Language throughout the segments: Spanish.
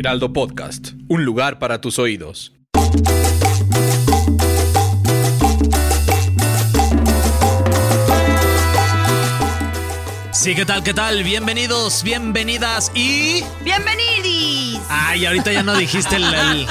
Heraldo Podcast, un lugar para tus oídos. Sí, ¿qué tal? ¿Qué tal? Bienvenidos, bienvenidas y... ¡Bienvenidis! Ay, ahorita ya no dijiste el, el,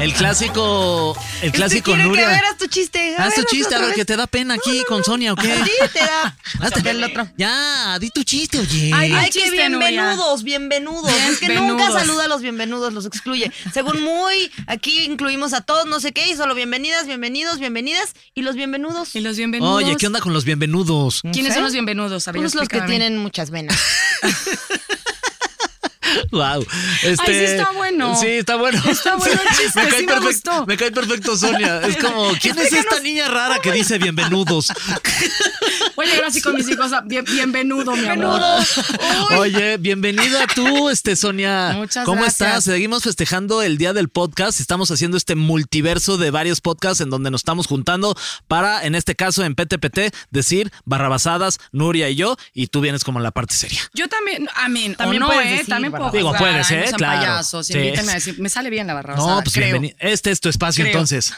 el clásico... El clásico quiere Nuria. que veras tu chiste. Haz tu ver, chiste, a ver, que te da pena aquí con Sonia, ¿o qué? Sí, te da. Hazte- el otro. Ya, di tu chiste, oye. Ay, Ay, que chiste, Nuria. bienvenudos, bienvenudos. Es que nunca saluda a los bienvenudos, los excluye. Según muy, aquí incluimos a todos, no sé qué, y solo bienvenidas, bienvenidos, bienvenidas, y los bienvenudos. Y los bienvenidos. Oye, ¿qué onda con los bienvenidos? ¿Quiénes sé. son los bienvenidos? A ver, Pues los que tienen muchas venas. Wow. Este, Ay, sí está bueno. Sí, está bueno. Está bueno el chiste, sí me perfecto, gustó. me cae perfecto, Sonia. Es como, ¿quién es esta niña rara que dice bienvenidos? Voy a llegar así con mis hijos. a- Bien, bienvenudo, mi amor. Oye, bienvenida tú, este Sonia. Muchas ¿Cómo gracias. estás? Seguimos festejando el día del podcast. Estamos haciendo este multiverso de varios podcasts en donde nos estamos juntando para, en este caso, en PTPT, decir barrabasadas, Nuria y yo, y tú vienes como en la parte seria. Yo también, amén. También o no, puedes ¿eh? decir, También Digo, jugar. puedes, Ay, ¿eh? no Claro. payasos. Sí. Invítenme a decir, me sale bien la barra. No, pues creo. bienvenido. Este es tu espacio, Creo. entonces.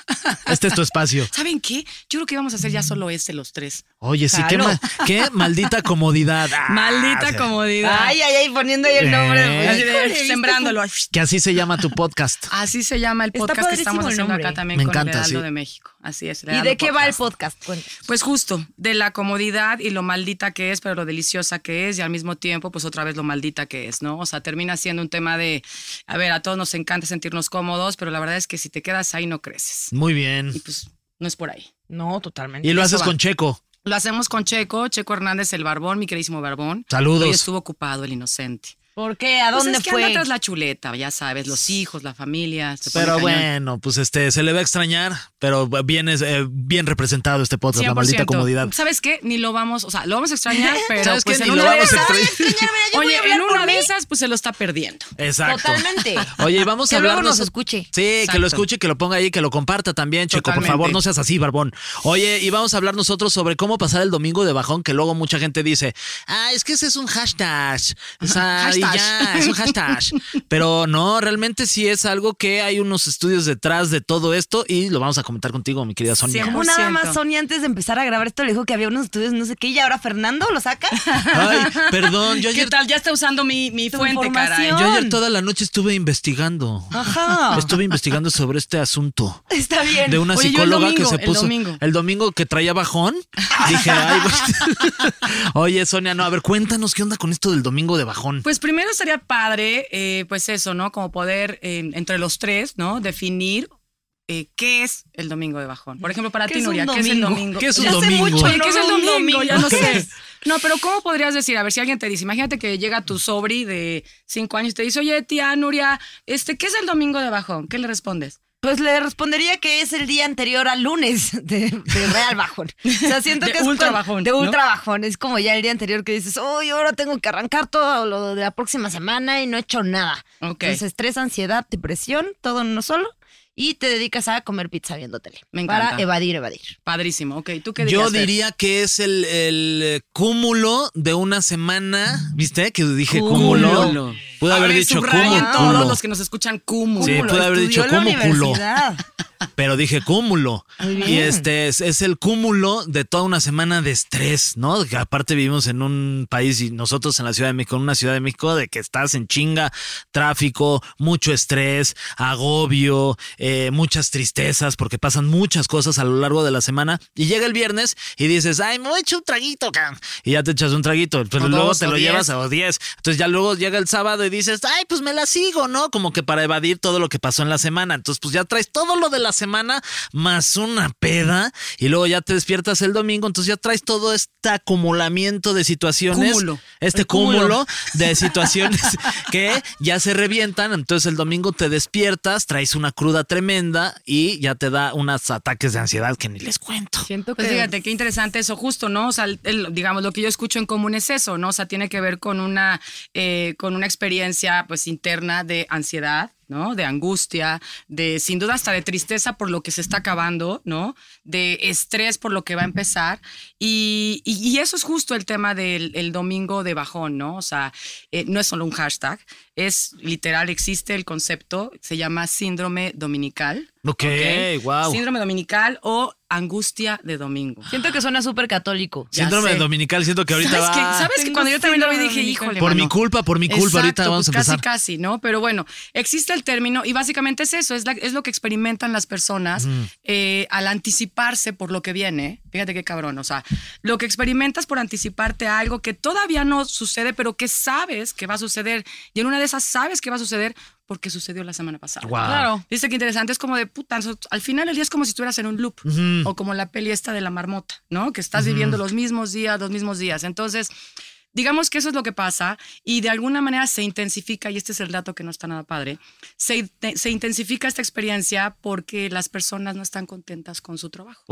Este es tu espacio. ¿Saben qué? Yo creo que vamos a hacer ya solo este, los tres. Oye, sí, qué, Claro. ma- qué maldita comodidad. Ah, Maldita sí. comodidad. Ay, ay, ay, poniendo ahí el nombre. Eh. Híjole, ¿viste? sembrándolo. Que así se llama tu podcast. Así se llama el podcast que estamos haciendo nombre. acá también Me con encanta, el Heraldo sí. de México. Así es. ¿Y de qué va el Podcast. podcast? Cuéntanos. Pues justo, de la comodidad y lo maldita que es, pero lo deliciosa que es, y al mismo tiempo, pues otra vez lo maldita que es, ¿no? O sea, termina siendo un tema de, a ver, a todos nos encanta sentirnos cómodos, pero la verdad es que si te quedas ahí no creces. Muy bien. Y pues no es por ahí. No, totalmente. Y lo eso haces va. con Checo. Lo hacemos con Checo, Checo Hernández, el barbón, mi queridísimo barbón. Saludos. Hoy estuvo ocupado, el inocente. ¿Por qué? ¿A Pues dónde es que fue? anda tras la chuleta, ya sabes, los hijos, la familia. se Pero bueno, pues este se le va a extrañar, pero bien es eh, bien representado este podcast, la maldita 100%. comodidad. ¿Sabes qué? Ni lo vamos, o sea, lo vamos a extrañar, pero ¿Sabes pues qué? en Ni lo vamos de a extrañar. Oye, hablar en por una de esas, pues se lo está perdiendo. Exacto. Totalmente. Oye, y vamos a Que luego hablarnos. nos escuche. Sí, que lo escuche, que lo ponga ahí, que lo comparta también, Checo. Por Totalmente. favor, no seas así, barbón. Oye, y vamos a hablar nosotros sobre cómo pasar el domingo de bajón, que luego mucha gente dice, ah, es que ese es un hashtag. O sea, Hashtag. ya, es un hashtag. Pero no, realmente sí es algo que hay unos estudios detrás de todo esto y lo vamos a comentar contigo, mi querida Sonia. Cien ¿Cómo nada 100%. más Sonia antes de empezar a grabar esto le dijo que había unos estudios no sé qué y ahora Fernando lo saca? Ay, perdón, yo ¿Qué ayer, tal? Ya está usando mi, mi fuente, caray. información. yo ayer toda la noche estuve investigando. Ajá. Estuve investigando sobre este asunto. Está bien. de una Oye, yo el psicóloga domingo, que se el puso domingo. el domingo que traía bajón. Dije, ay, pues. Oye, Sonia, no, a ver, cuéntanos qué onda con esto del domingo de bajón. Pues primero estaría padre, eh, pues eso, ¿no? Como poder, eh, entre los tres, ¿no? Definir eh, qué es el domingo de bajón. Por ejemplo, para ¿Qué ti, es Nuria, ¿qué es el domingo? ¿Qué es un Ya domingo? mucho Oye, ¿qué es el no veo un domingo? Ya no sé. No, pero ¿cómo podrías decir? A ver, si alguien te dice, imagínate que llega tu sobri de cinco años y te dice, oye, tía Nuria, este, ¿qué es el domingo de bajón? ¿Qué le respondes? Pues le respondería que es el día anterior al lunes de, de Real Bajón. O sea, siento De que es ultra cuando- bajón, De ¿no? ultra bajón. Es como ya el día anterior que dices, oh, ahora tengo que arrancar todo lo de la próxima semana y no he hecho nada. Ok. Entonces, estrés, ansiedad, depresión, todo en uno solo. Y te dedicas a comer pizza viendo tele. Me Para encanta. evadir, evadir. Padrísimo. Ok, ¿tú qué Yo dirías, Fer? diría que es el, el, cúmulo de una semana. ¿Viste? Que dije Cúmulo. cúmulo. Pude haber ver, dicho cúmulo. todos los que nos escuchan cúmulo. Sí, pude haber dicho Estudió Pero dije cúmulo. Y este es, es el cúmulo de toda una semana de estrés, ¿no? Que aparte vivimos en un país y nosotros en la Ciudad de México, en una Ciudad de México de que estás en chinga, tráfico, mucho estrés, agobio, eh, muchas tristezas, porque pasan muchas cosas a lo largo de la semana. Y llega el viernes y dices, ay, me voy a echar un traguito, can. Y ya te echas un traguito. Pero O luego dos, te lo diez. llevas a 10. Entonces ya luego llega el sábado y dices, ay, pues me la sigo, ¿no? Como que para evadir todo lo que pasó en la semana. Entonces, pues ya traes todo lo de la semana más una peda y luego ya te despiertas el domingo, entonces ya traes todo este acumulamiento de situaciones, Cúmulo. este cúmulo. cúmulo de situaciones que ya se revientan, entonces el domingo te despiertas, traes una cruda tremenda y ya te da unos ataques de ansiedad que ni les cuento. Siento que Pues fíjate, qué interesante eso, justo, ¿no? O sea, el- el- digamos, lo que yo escucho en común es eso, ¿no? O sea, tiene que ver con una, eh, con una experiencia, pues, interna de ansiedad, De angustia, de, sin duda, hasta de tristeza por lo que se está acabando, ¿no? De estrés por lo que va a empezar. Y, eso es justo el tema del el domingo de bajón, ¿no? O sea, eh, no es solo un hashtag, es literal, existe el concepto, se llama síndrome dominical. Ok, wow. Síndrome dominical o angustia de domingo. Siento que suena súper católico. Ya Síndrome sé. dominical, siento que ahorita ¿Sabes va... qué? ¿Sabes que cuando yo también lo vi dije, híjole, Por mi mano. culpa, por mi culpa, ahorita vamos a empezar. Casi, casi, ¿no? Pero bueno, existe el término y básicamente es eso, es, la- es lo que experimentan las personas eh, al anticiparse por lo que viene. Fíjate qué cabrón, o sea, lo que experimentas por anticiparte a algo que todavía no sucede, pero que sabes que va a suceder. Y en una de esas sabes que va a suceder porque sucedió la semana pasada. Wow. Claro. Dice que interesante, es como de puta, al final el día es como si estuvieras en un loop Ujú. o como la peli esta de la marmota, ¿no? Que estás viviendo los mismos días, los mismos días. Entonces, digamos que eso es lo que pasa y de alguna manera se intensifica, y este es el dato que no está nada padre, se, se intensifica esta experiencia porque las personas no están contentas con su trabajo.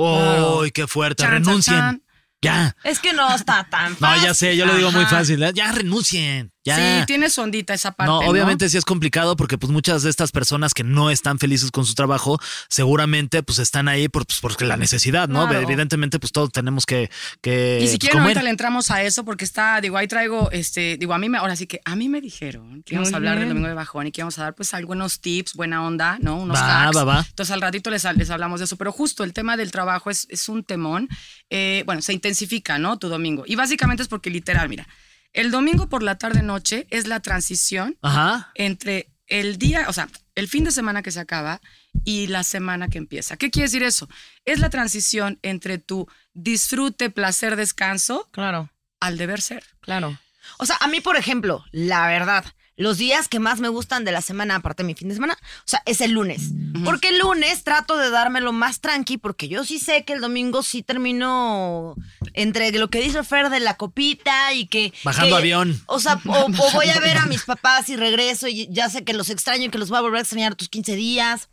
¡Uy, qué fuerte! Chan, chan, ¡Renuncien! chan. ¡Ya! Es que no está tan No, fácil. ya sé, yo lo digo muy fácil. ¿eh? ¡Ya renuncien! ¡Ya! Sí, tiene su ondita esa parte. No, No, obviamente sí es complicado porque pues muchas de estas personas que no están felices con su trabajo seguramente pues están ahí por, pues, porque la necesidad, ¿no? Claro. Evidentemente pues todos tenemos que, que Y si pues, quieren, comer. ahorita le entramos a eso porque está, digo, ahí traigo, este, digo, a mí me, ahora sí que a mí me dijeron que íbamos a hablar del domingo de bajón y que íbamos a dar pues algunos tips, buena onda, ¿no? Unos Va, hacks. va, va. Entonces al ratito les, les hablamos de eso, pero justo el tema del trabajo es, es un temón. Eh, bueno, se intensifica, ¿no? Tu domingo. Y básicamente es porque literal, mira, el domingo por la tarde-noche es la transición Ajá. entre el día, o sea, el fin de semana que se acaba y la semana que empieza. ¿Qué quiere decir eso? Es la transición entre tu disfrute, placer, descanso Claro, al deber ser. claro. O sea, a mí, por ejemplo, la verdad, los días que más me gustan de la semana, aparte de mi fin de semana, o sea, es el lunes. Porque el lunes trato de dármelo más tranqui, porque yo sí sé que el domingo sí termino entre lo que dice Fer de la copita y que... Bajando que- avión. O sea, o, o voy a ver a mis papás y regreso y ya sé que los extraño y que los voy a volver a extrañar tus 15 días.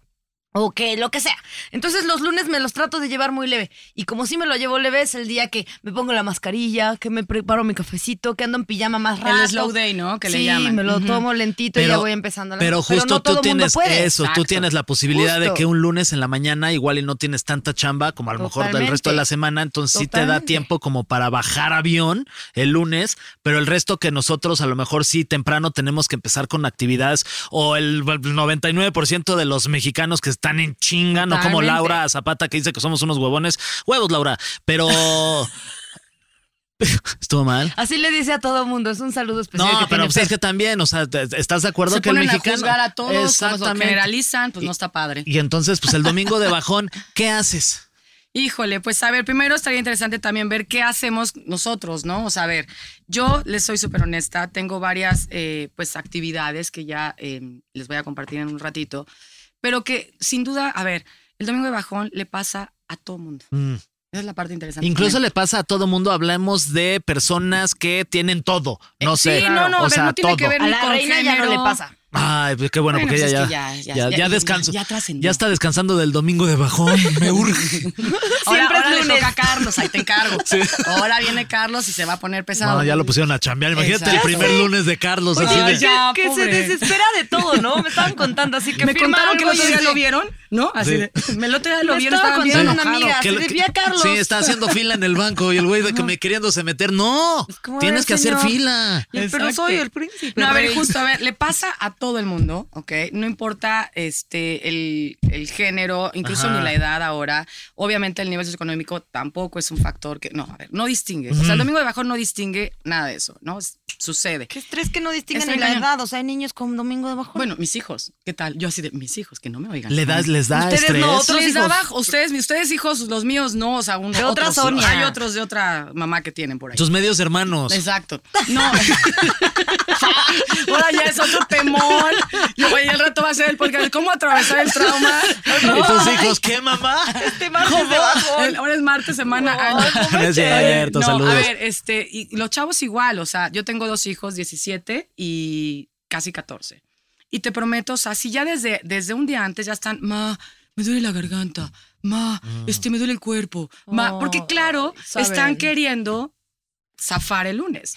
O que lo que sea. Entonces los lunes me los trato de llevar muy leve. Y como sí me lo llevo leve es el día que me pongo la mascarilla, que me preparo mi cafecito, que ando en pijama más rato. El slow day, ¿no? Que le sí, llaman. me lo tomo lentito y ya voy empezando. la Pero justo no todo tú mundo tienes puede. eso, tú tienes la posibilidad de que un lunes en la mañana igual y no tienes tanta chamba como a lo mejor del resto de la semana, entonces sí te da tiempo como para bajar avión el lunes, pero el resto que nosotros a lo mejor sí temprano tenemos que empezar con actividades o el 99% de los mexicanos que están en chinga, no como. Laura Zapata que dice que somos unos huevones, huevos Laura, pero estuvo mal. Así le dice a todo mundo. Es un saludo especial. No, que pero pues es que también, o sea, ¿estás de acuerdo Se que el ponen mexicano a juzgar a todos, Exactamente. generalizan, pues no está padre. Y entonces, pues el domingo de bajón, ¿qué haces? Híjole, pues a ver, primero estaría interesante también ver qué hacemos nosotros, ¿no? O sea, a ver, yo les soy súper honesta, tengo varias eh, pues actividades que ya eh, les voy a compartir en un ratito, pero que sin duda, a ver, el domingo de bajón le pasa a todo mundo. Mm. Esa es la parte interesante. Incluso también. le pasa a todo mundo, hablamos de personas que tienen todo, no Eh, sé. sí, no, no, a o ver, sea, no tiene todo. que ver A ni la con reina ya no le pasa. Ay, pues qué bueno, Bueno, porque pues ella es ya, que ya- ya, ya- ya ya- descansó. ya. Ya está descansando del domingo de bajón, me urge. Ahora, Siempre es ahora le toca a Carlos, ahí te encargo. Ahora viene Carlos y se va a poner pesado. No, ya lo pusieron a chambear. Imagínate el primer lunes de Carlos. Oye, así de- ya, que, que se desespera de todo, ¿no? Me estaban contando, así que me contaron que el otro día lo vieron, ¿no? Así Sí. de, me el otro día lo Me vieron, estaba estaban bien contando una amiga. que se le- desvía Carlos. Sí, está haciendo fila en el banco y el güey de que me queriéndose meter. No, a tienes que hacer fila. Pero soy el príncipe. No, a ver, justo, a ver, le pasa a todo el mundo, ¿ok? No importa este, el, el género, incluso Ajá. ni la edad ahora. Obviamente el nivel socioeconómico tampoco es un factor que, no, a ver, no distingue. O sea, el domingo de bajón no distingue nada de eso, ¿no? Es sucede. Qué estrés que no distinguen ni la edad. O sea, hay niños con domingo de bajón. Bueno, mis hijos, ¿qué tal? Yo así de mis hijos, que no me oigan. Le das, les da Ustedes estrés. no, otros les da hijos. bajo. Ustedes, ustedes hijos, los míos no, o sea, uno, De otra Sonia. Hay otros de otra mamá que tienen por ahí. Tus medios hermanos. Exacto. No. Ahora ya es otro temor. Y el rato va a ser el podcast. ¿Cómo atravesar el trauma? ¿Y tus hijos qué, mamá? Este martes de bajón. El- Ahora es martes, semana. Año. no No es cierto, no, saludos. A ver, este, y los chavos igual, o sea, yo tengo dos hijos, 17 y casi 14. Y te prometo, o sea, si ya desde, desde un día antes ya están, ma, me duele la garganta, ma, este, me duele el cuerpo, ma, porque claro, saben. están queriendo zafar el lunes,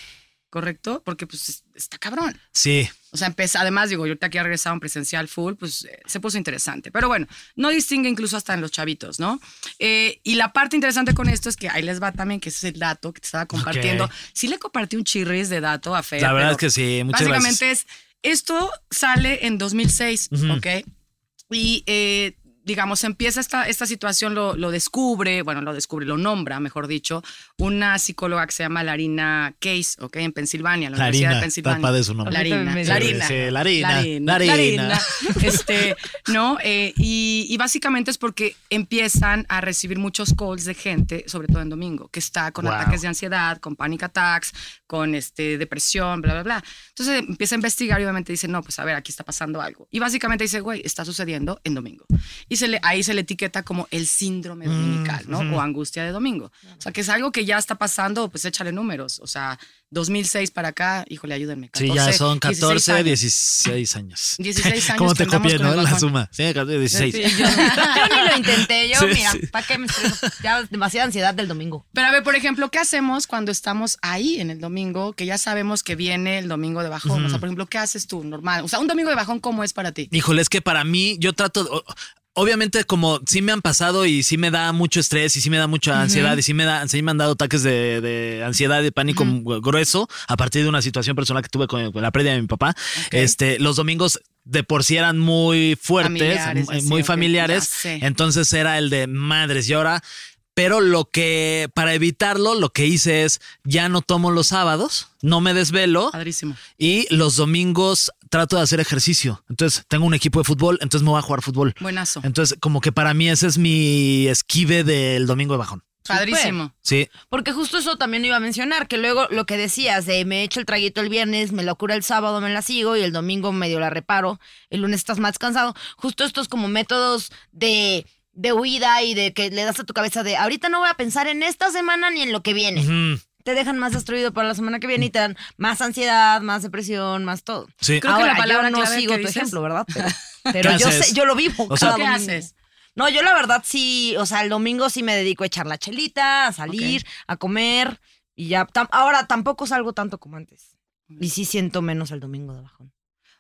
¿correcto? Porque pues es- está cabrón. Sí. O sea, empezó, además, digo, yo ahorita aquí ha regresado en presencial full, pues eh, se puso interesante. Pero bueno, no distingue incluso hasta en los chavitos, ¿no? Eh, y la parte interesante con esto es que ahí les va también, que ese es el dato que te estaba compartiendo. Ok. Sí le compartí un chirris de dato a Fer. La verdad es que sí, muchas Básicamente es, esto sale en 2006, ¿ok? Y eh, digamos, empieza esta, esta situación, lo, lo descubre, bueno, lo descubre, lo nombra, mejor dicho, una psicóloga que se llama Larina Case, ¿ok? En Pensilvania, en la Universidad Larina, de Pensilvania. papá de su nombre. Larina, Sí, Larina. sí, Larina, Larina. Larina. Larina. Este, ¿no? Eh, y, y básicamente es porque empiezan a recibir muchos calls de gente, sobre todo en domingo, que está con Wow. ataques de ansiedad, con panic attacks, con este, depresión, bla, bla, bla. Entonces empieza a investigar y obviamente dice, no, pues a ver, aquí está pasando algo. Y básicamente dice, güey, está sucediendo en domingo. Y se le, ahí se le etiqueta como el síndrome Mm, dominical, ¿no? O angustia de domingo. O sea, que es algo que ya está pasando, pues échale números. O sea, 2006 para acá, híjole, ayúdenme. Sí, ya 14, son 16 14, años. 16 años. 16 años ¿Cómo te copié, no? La suma. Sí, 16. Sí, yo- Yo ni lo intenté. Yo, Sí, mira, sí. ¿para qué me estreso? Ya demasiada ansiedad del domingo. Pero a ver, por ejemplo, ¿qué hacemos cuando estamos ahí en el domingo, que ya sabemos que viene el domingo de bajón? O sea, por ejemplo, ¿qué haces tú normal? O sea, un domingo de bajón, ¿cómo es para ti? Híjole, es que para mí, yo trato. Obviamente, como sí me han pasado y sí me da mucho estrés y sí me da mucha ansiedad y sí me, da, sí me han dado ataques de, de ansiedad, de pánico grueso a partir de una situación personal que tuve con, con la pérdida de mi papá. Este, los domingos de por sí eran muy fuertes, Familiares, muy, así, familiares. Entonces era el de madres y ahora. Pero lo que, para evitarlo, lo que hice es ya no tomo los sábados, no me desvelo. Padrísimo. Y los domingos trato de hacer ejercicio. Entonces, tengo un equipo de fútbol, entonces me voy a jugar fútbol. Buenazo. Entonces, como que para mí ese es mi esquive del domingo de bajón. Padrísimo. Sí. Porque justo eso también iba a mencionar, que luego lo que decías de me echo el traguito el viernes, me lo cura el sábado, me la sigo y el domingo medio la reparo, el lunes estás más cansado. Justo estos como métodos de, de huida y de que le das a tu cabeza de ahorita no voy a pensar en esta semana ni en lo que viene. Te dejan más destruido para la semana que viene y te dan más ansiedad, más depresión, más todo. Sí. Creo que la palabra yo no clave sigo que tu dices- ejemplo, ¿verdad? Pero, pero ¿Qué yo, sé, yo lo vivo. O sea, cada ¿Qué domingo. haces? No, yo la verdad sí, o sea, el domingo sí me dedico a echar la chelita, a salir, a comer y ya. Tam- ahora tampoco salgo tanto como antes. Y sí siento menos el domingo de bajón.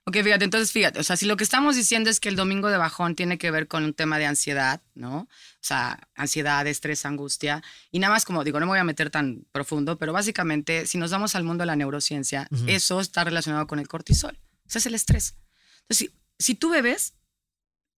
Ok, fíjate, entonces fíjate, o sea, si lo que estamos diciendo es que el domingo de bajón tiene que ver con un tema de ansiedad, ¿no? O sea, ansiedad, estrés, angustia. Y nada más como digo, no me voy a meter tan profundo, pero básicamente, si nos vamos al mundo de la neurociencia, eso está relacionado con el cortisol. O sea, es el estrés. Entonces, si, si tú bebes,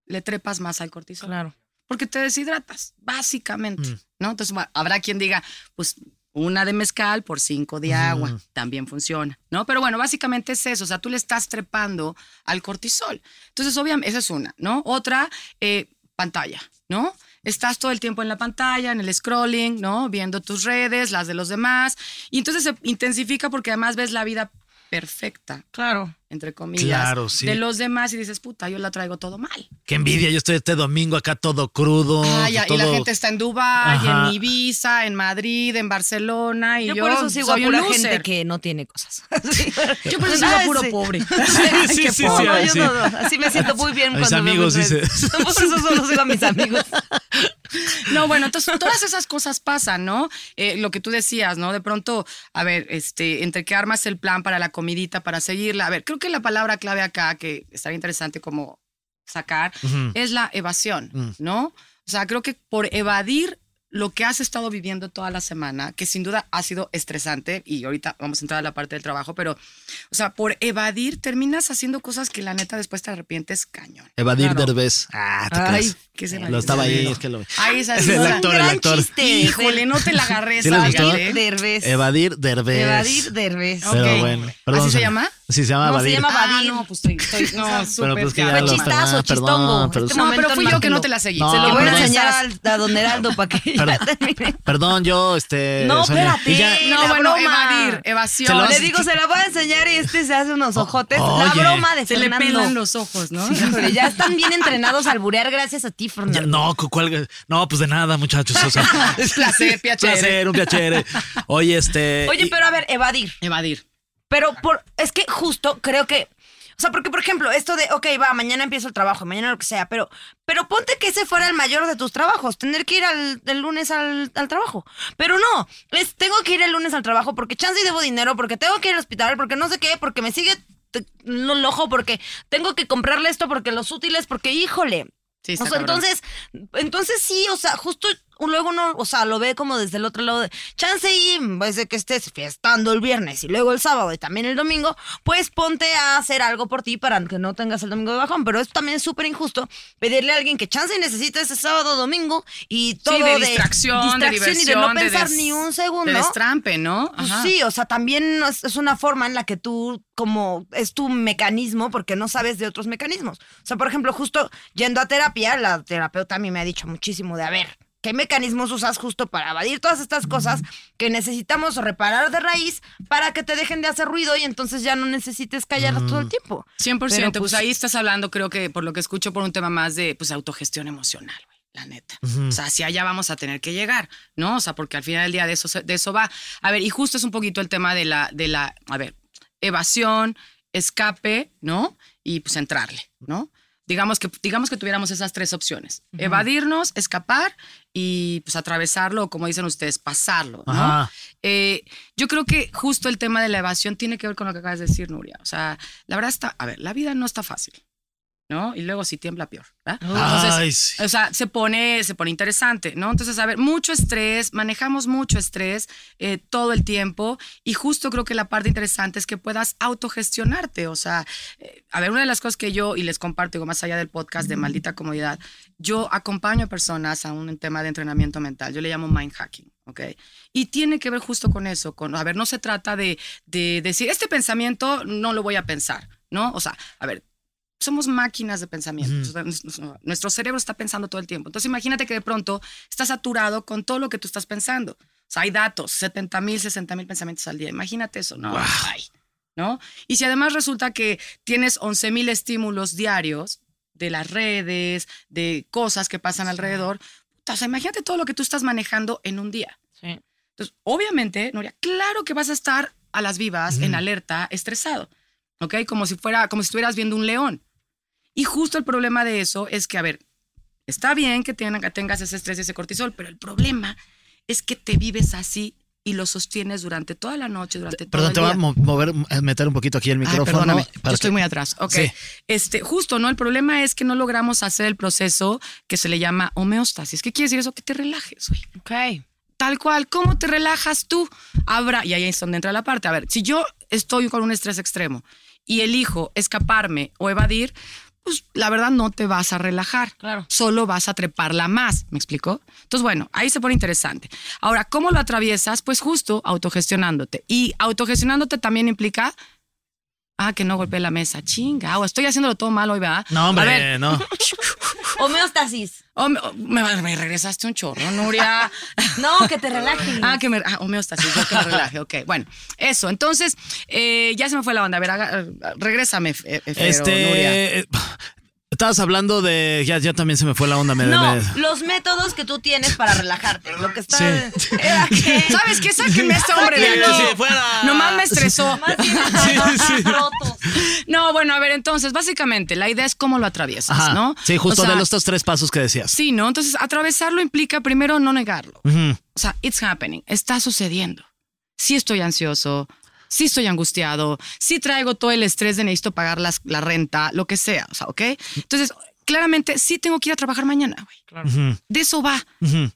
le trepas más al cortisol. Claro. Porque te deshidratas, básicamente, Mm. ¿no? Entonces, habrá quien diga, pues una de mezcal por cinco de agua, también funciona, ¿no? Pero bueno, básicamente es eso, o sea, tú le estás trepando al cortisol. Entonces, obviamente, esa es una, ¿no? Otra, eh, pantalla, ¿no? Estás todo el tiempo en la pantalla, en el scrolling, ¿no? Viendo tus redes, las de los demás, y entonces se intensifica porque además ves la vida perfecta, Claro. Entre comillas, Claro, sí. de los demás y dices, puta, yo la traigo todo mal. Qué envidia, yo estoy este domingo acá todo crudo. Ah, ya, y la todo- gente está en Dubái, Ajá. en Ibiza, en Madrid, en Barcelona. Y Yo, yo, por eso sigo a soy un pura loser. gente que no tiene cosas. Yo por eso sigo a Ah, puro sí. pobre. Sí, sí, sí, No, sí, no, yo sí. no, no. Así me siento muy bien A mis cuando amigos, dice. Por eso solo sigo a mis amigos. No, bueno, entonces todas esas cosas pasan, ¿no? Eh, lo que tú decías, ¿no? De pronto, a ver, este, entre que armas el plan para la comidita, para seguirla. A ver, creo que la palabra clave acá, que estaría interesante como sacar, es la evasión, Mm. ¿no? O sea, creo que por evadir lo que has estado viviendo toda la semana, que sin duda ha sido estresante, y ahorita vamos a entrar a la parte del trabajo, pero, o sea, por evadir terminas haciendo cosas que la neta después te arrepientes cañón. Evadir Claro. Derbez. Ah, te Ay, crees. ¿qué se Lo estaba ahí, es que lo. Ay, esa Es el actor, el actor. chiste. Híjole, no te la agarré ¿Sí esa, le gustó? fíjate. Derbez. Evadir Derbez. Evadir Derbez. Ok. Pero bueno, perdón. ¿Así se llama? Sí, se llama No, se Evadir. llama Ah, Evadir. no, pues estoy, estoy no, Pero súper pues que ya Fue fiado. lo- chistazo, perdón, chistongo. pero- Este No, pero fui yo que no te la seguí. No, Se Le lo voy a enseñar al- a don Heraldo para que ya Perdón. termine. Perdón, yo, este. No, Sonia. espérate. Ya- No, la bueno, broma. evadir, Se lo evasión. Le digo, se la voy a enseñar y este se hace unos ojotes. la oye. broma de Se le Fernando. pelan los ojos, ¿no? Ya están bien entrenados al burear gracias a ti, ya- Fernando. no, cu- cuál- no, pues de nada, muchachos. O sea, Es placer, piacere. placer, un piacere. Oye, este. Oye, pero a ver, evadir. Evadir. Pero por, es que justo creo que. O sea, porque, por ejemplo, esto de, ok, va, mañana empiezo el trabajo, mañana lo que sea, pero, pero ponte que ese fuera el mayor de tus trabajos, tener que ir al, el lunes al, al trabajo. Pero no, es, tengo que ir el lunes al trabajo porque chance y debo dinero, porque tengo que ir al hospital, porque no sé qué, porque me sigue el ojo, porque tengo que comprarle esto, porque los útiles, porque híjole. Sí, o sea, entonces, entonces sí, o sea, justo luego uno, o sea, lo ve como desde el otro lado de chance y en vez de que estés fiestando el viernes y luego el sábado y también el domingo, pues ponte a hacer algo por ti para que no tengas el domingo de bajón. Pero esto también es súper injusto pedirle a alguien que chance y necesita ese sábado o domingo y todo Sí, de distracción, de distracción diversión, y de no de pensar des- ni un segundo. De destrampe, ¿no? Pues sí, o sea, también es, es una forma en la que tú, como es tu mecanismo, porque no sabes de otros mecanismos. O sea, por ejemplo, justo yendo a terapia, la terapeuta a mí me ha dicho muchísimo de, a ver, ¿qué mecanismos usas justo para evadir todas estas cosas que necesitamos reparar de raíz para que te dejen de hacer ruido y entonces ya no necesites callarlas todo el tiempo? 100%. Pero, pues, pues, ahí estás hablando, creo que por lo que escucho, por un tema más de pues autogestión emocional, güey. La neta. O sea, hacia allá vamos a tener que llegar, ¿no? O sea, porque al final del día de eso, se- de eso va. A ver, y justo es un poquito el tema de la, de la, a ver, evasión, escape, ¿no? Y pues entrarle, ¿no? Digamos que, digamos que tuviéramos esas tres opciones. Evadirnos, escapar y pues atravesarlo, o como dicen ustedes, pasarlo, ¿no? Eh, yo creo que justo el tema de la evasión tiene que ver con lo que acabas de decir, Nuria. O sea, la verdad está, a ver, la vida no está fácil, ¿no? Y luego si tiembla peor, ¿verdad? Entonces, Ay, sí. o sea, se pone, se pone interesante, ¿no? Entonces, a ver, mucho estrés, manejamos mucho estrés eh, todo el tiempo y justo creo que la parte interesante es que puedas autogestionarte, o sea, eh, a ver, una de las cosas que yo y les comparto, digo, más allá del podcast de Maldita Comodidad, yo acompaño a personas a un tema de entrenamiento mental, yo le llamo mind hacking, ¿ok? Y tiene que ver justo con eso, con, a ver, no se trata de, de decir, este pensamiento no lo voy a pensar, ¿no? O sea, a ver, somos máquinas de pensamiento. O sea, nuestro- cerebro está pensando todo el tiempo. Entonces imagínate que de pronto estás saturado con todo lo que tú estás pensando. O sea, hay datos, 70 mil, 60 mil pensamientos al día. Imagínate eso, ¿no? Ay, ¿no? Y si además resulta que tienes 11 mil estímulos diarios de las redes, de cosas que pasan alrededor, puta, o sea, imagínate todo lo que tú estás manejando en un día. Sí. Entonces, obviamente, Noria, claro que vas a estar a las vivas, en alerta, estresado, ¿ok? Como si fuera, como si estuvieras viendo un león. Y justo el problema de eso es que, a ver, está bien que tenga- que tengas ese estrés y ese cortisol, pero el problema es que te vives así y lo sostienes durante toda la noche, durante todo Perdón, el te voy a mover, a meter un poquito aquí el Ay, micrófono. perdóname, yo estoy que- muy atrás. Ok. Sí. Este, justo, ¿no? El problema es que no logramos hacer el proceso que se le llama homeostasis. ¿Qué quiere decir eso? Que te relajes, güey. Ok. Tal cual, ¿cómo te relajas tú? Habrá, y ahí es donde entra la parte. A ver, si yo estoy con un estrés extremo y elijo escaparme o evadir, pues la verdad no te vas a relajar. Claro. Solo vas a treparla más. ¿Me explicó? Entonces, bueno, ahí se pone interesante. Ahora, ¿cómo lo atraviesas? Pues justo autogestionándote. Y autogestionándote también implica. Ah, que no golpeé la mesa. Chinga, o estoy haciéndolo todo mal hoy, ¿verdad? No, A hombre, ver, no. Homeostasis. oh, me, oh, me- me regresaste un chorro, Nuria. No, que te relajes. Ah, que me. Ah, homeostasis, yo que me relaje. Ok, bueno, eso. Entonces, eh, ya se me fue la onda. A ver, haga- eh, regrésame, eh, eh, Fero, Nuria. Este. eh, Estabas hablando de. Ya, ya también se me fue la onda. Me, No, me- los métodos que tú tienes para relajarte. Lo que está. Sí. Era que. ¿Sabes qué? Sáquenme a este hombre de aquí. Que se fuera. Nomás me estresó. Más bien sí. No, bueno, a ver, entonces, básicamente, la idea es cómo lo atraviesas, Ajá. ¿no? Sí, justo O sea, de los estos tres pasos que decías. Sí, ¿no? Entonces, atravesarlo implica primero no negarlo. O sea, it's happening, está sucediendo. Sí estoy ansioso, sí estoy angustiado, sí traigo todo el estrés de necesito pagar las- la renta, lo que sea, o sea, ¿ok? Entonces, claramente sí tengo que ir a trabajar mañana, güey. De eso va.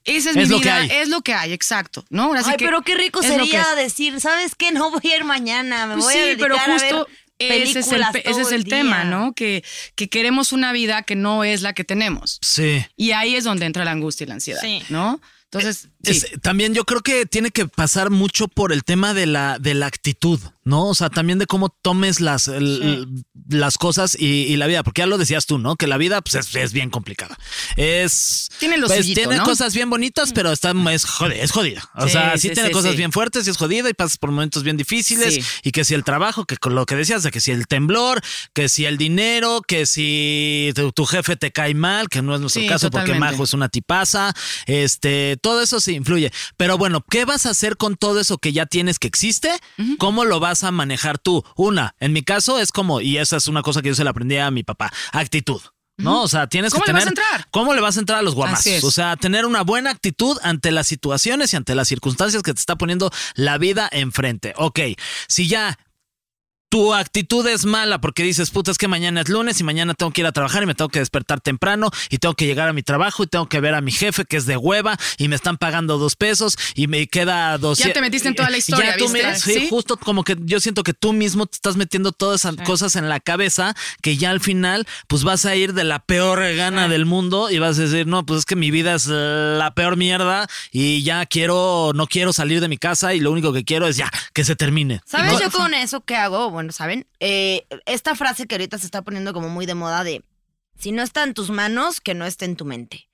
Esa es, Es mi lo vida, es lo que hay, exacto. ¿no? Ay, que pero qué rico sería decir, ¿sabes qué? No voy a ir mañana, me Pues voy sí, a dedicar pero a ver justo ese es el, ese es el tema, ¿no? Que, que queremos una vida que no es la que tenemos. Sí. Y ahí es donde entra la angustia y la ansiedad, Sí. ¿no? Entonces, Es- sí. también yo creo que tiene que pasar mucho por el tema de la, de la actitud, ¿no? O sea, también de cómo tomes las, el- las cosas y, y la vida, porque ya lo decías tú, ¿no? Que la vida pues, es, es bien complicada. Es. Tiene lo pues, Tiene ¿no? cosas bien bonitas, pero está, es, jodida, es jodida. O Sí, sea, sí, sí, tiene cosas bien fuertes y es jodida y pasas por momentos bien difíciles. Y que si el trabajo, que con lo que decías, de que si el temblor, que si el dinero, que si tu, tu jefe te cae mal, que no es nuestro caso porque. Majo es una tipaza, este, todo eso sí influye. Pero bueno, ¿qué vas a hacer con todo eso que ya tienes que existe? ¿Cómo lo vas a manejar tú? Una, en mi caso es como, y esa es una cosa que yo se la aprendí a mi papá, actitud. ¿No? O sea, tienes ¿Cómo que le tener. vas a entrar? ¿Cómo le vas a entrar a los guamazos? O sea, tener una buena actitud ante las situaciones y ante las circunstancias que te está poniendo la vida enfrente. Ok, si ya tu actitud es mala porque dices, puta, es que mañana es lunes y mañana tengo que ir a trabajar y me tengo que despertar temprano y tengo que llegar a mi trabajo y tengo que ver a mi jefe que es de hueva y me están pagando dos pesos y me queda dos. Ya te metiste en toda la historia, Ya tú ¿viste? me- sí, ¿Sí? justo como que yo siento que tú mismo te estás metiendo todas esas cosas en la cabeza que ya al final pues vas a ir de la peor gana del mundo y vas a decir, no, pues es que mi vida es la peor mierda y ya quiero, no quiero salir de mi casa y lo único que quiero es ya, que se termine. ¿Sabes ¿No? yo con eso qué hago? Bueno, ¿saben? Eh, esta frase que ahorita se está poniendo como muy de moda de si no está en tus manos, que no esté en tu mente.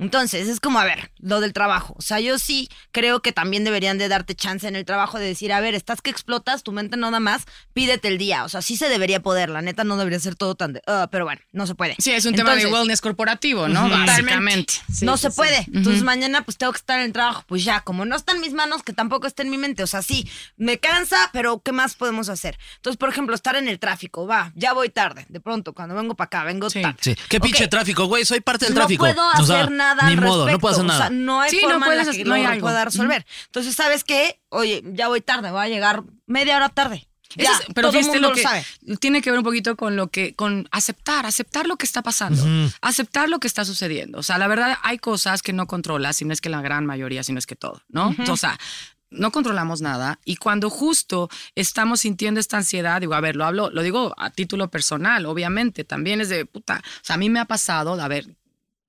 Entonces, es como, a ver, lo del trabajo. O sea, yo sí creo que también deberían de darte chance en el trabajo de decir, a ver, estás que explotas, tu mente no da más, pídete el día. O sea, sí se debería poder, la neta no debería ser todo tan de, "Ah", pero bueno, no se puede. Sí, es un tema de wellness corporativo, ¿no? Totalmente. Básicamente. Sí, no sí, se sí. puede. Entonces mañana pues tengo que estar en el trabajo. Pues ya, como no está en mis manos, que tampoco está en mi mente. O sea, sí, me cansa, pero ¿qué más podemos hacer? Entonces, por ejemplo, estar en el tráfico. Va, ya voy tarde. De pronto, cuando vengo para acá, vengo Sí. tarde. Sí. ¿Qué pinche tráfico, güey? Soy parte del no tráfico. puedo O sea, hacer nada Ni al modo, no puedo hacer O sea, nada. no hay Sí, no forma puedes en la que no hay lo algo. pueda resolver. Entonces, ¿sabes qué? Oye, ya voy tarde, voy a llegar media hora tarde. Ese Ya, es- pero todo el fíjate mundo lo que sabe. tiene que ver un poquito con lo que, con aceptar, aceptar lo que está pasando, aceptar lo que está sucediendo. O sea, la verdad hay cosas que no controlas, si no es que la gran mayoría, si no es que todo, ¿no? O sea, no controlamos nada y cuando justo estamos sintiendo esta ansiedad, digo, a ver, lo hablo, lo digo a título personal, obviamente, también es de puta, o sea, a mí me ha pasado, a ver,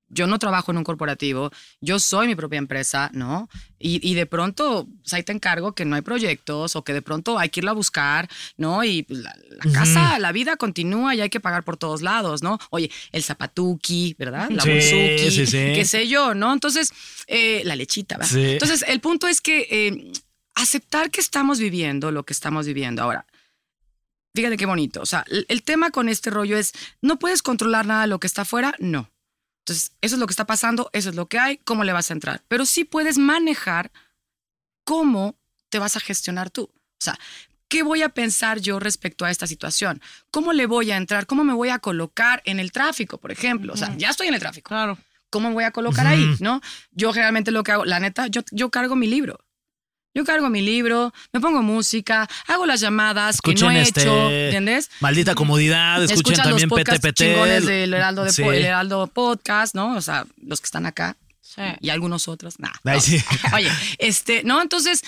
yo no trabajo en un corporativo, yo soy mi propia empresa, ¿no? Y, y de pronto, pues, ahí te encargo que no hay proyectos o que de pronto hay que irlo a buscar, ¿no? Y pues, la, la casa, la vida continúa y hay que pagar por todos lados, ¿no? Oye, el zapatuki, ¿verdad? La Sí, bonsuki, sí, sí. qué sé yo, ¿no? Entonces, eh, la lechita, ¿verdad? Sí. Entonces, el punto es que eh, aceptar que estamos viviendo lo que estamos viviendo. Ahora, fíjate qué bonito. O sea, el, el tema con este rollo es, ¿no puedes controlar nada de lo que está afuera? No. Entonces, eso es lo que está pasando, eso es lo que hay, ¿cómo le vas a entrar? Pero sí puedes manejar cómo te vas a gestionar tú. O sea, ¿qué voy a pensar yo respecto a esta situación? ¿Cómo le voy a entrar? ¿Cómo me voy a colocar en el tráfico, por ejemplo? O sea, ya estoy en el tráfico. Claro. ¿Cómo me voy a colocar ahí? ¿No? Yo generalmente lo que hago, la neta, yo, yo cargo mi libro. Yo cargo mi libro, me pongo música, hago las llamadas que Escuchen no he este. hecho, ¿entiendes? Maldita comodidad, escuchen Escuchan también los podcasts PTPT. chingones del Heraldo, de Sí. Po- el Heraldo Podcast, ¿no? O sea, los que están acá. Y algunos otros, nada. Ay, sí. Oye, este, no, entonces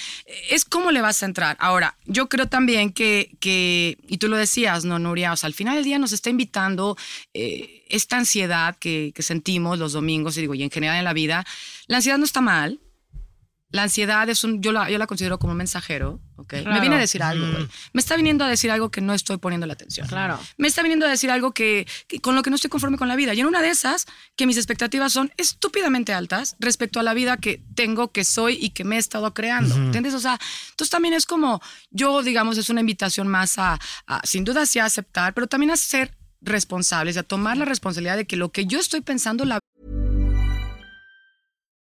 es cómo le vas a entrar. Ahora, yo creo también que, que y tú lo decías, ¿no, Nuria? O sea, al final del día nos está invitando eh, esta ansiedad que, que sentimos los domingos, y digo, y en general en la vida. La ansiedad no está mal. La ansiedad es un, yo la, yo la considero como un mensajero, ¿ok? Me viene a decir algo, güey. Me está viniendo a decir algo que no estoy poniendo la atención. Claro. Me está viniendo a decir algo que, que- con lo que no estoy conforme con la vida. Y en una de esas, que mis expectativas son estúpidamente altas respecto a la vida que tengo, que soy y que me he estado creando. ¿Entiendes? O sea, entonces también es como, yo, digamos, es una invitación más a, a, sin duda sí a aceptar, pero también a ser responsables, a tomar la responsabilidad de que lo que yo estoy pensando, la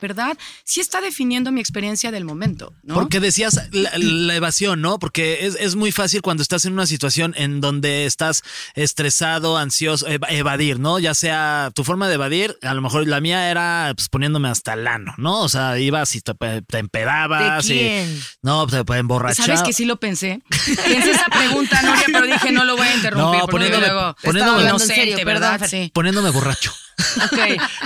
¿Verdad? Sí está definiendo mi experiencia del momento, ¿no? Porque decías la, la evasión, ¿no? Porque es, es muy fácil cuando estás en una situación en donde estás estresado, ansioso, eva- evadir, ¿no? Ya sea tu forma de evadir, a lo mejor la mía era pues, poniéndome hasta el ano, ¿no? O sea, ibas y te, te empedabas. ¿De y- no, te, te emborrachabas. Sabes que sí lo pensé. Pensé esa pregunta, Noria, pero dije no lo voy a interrumpir. No, poniéndome- luego, poniéndome- inocente, serio, ¿verdad? Sí. Poniéndome borracho.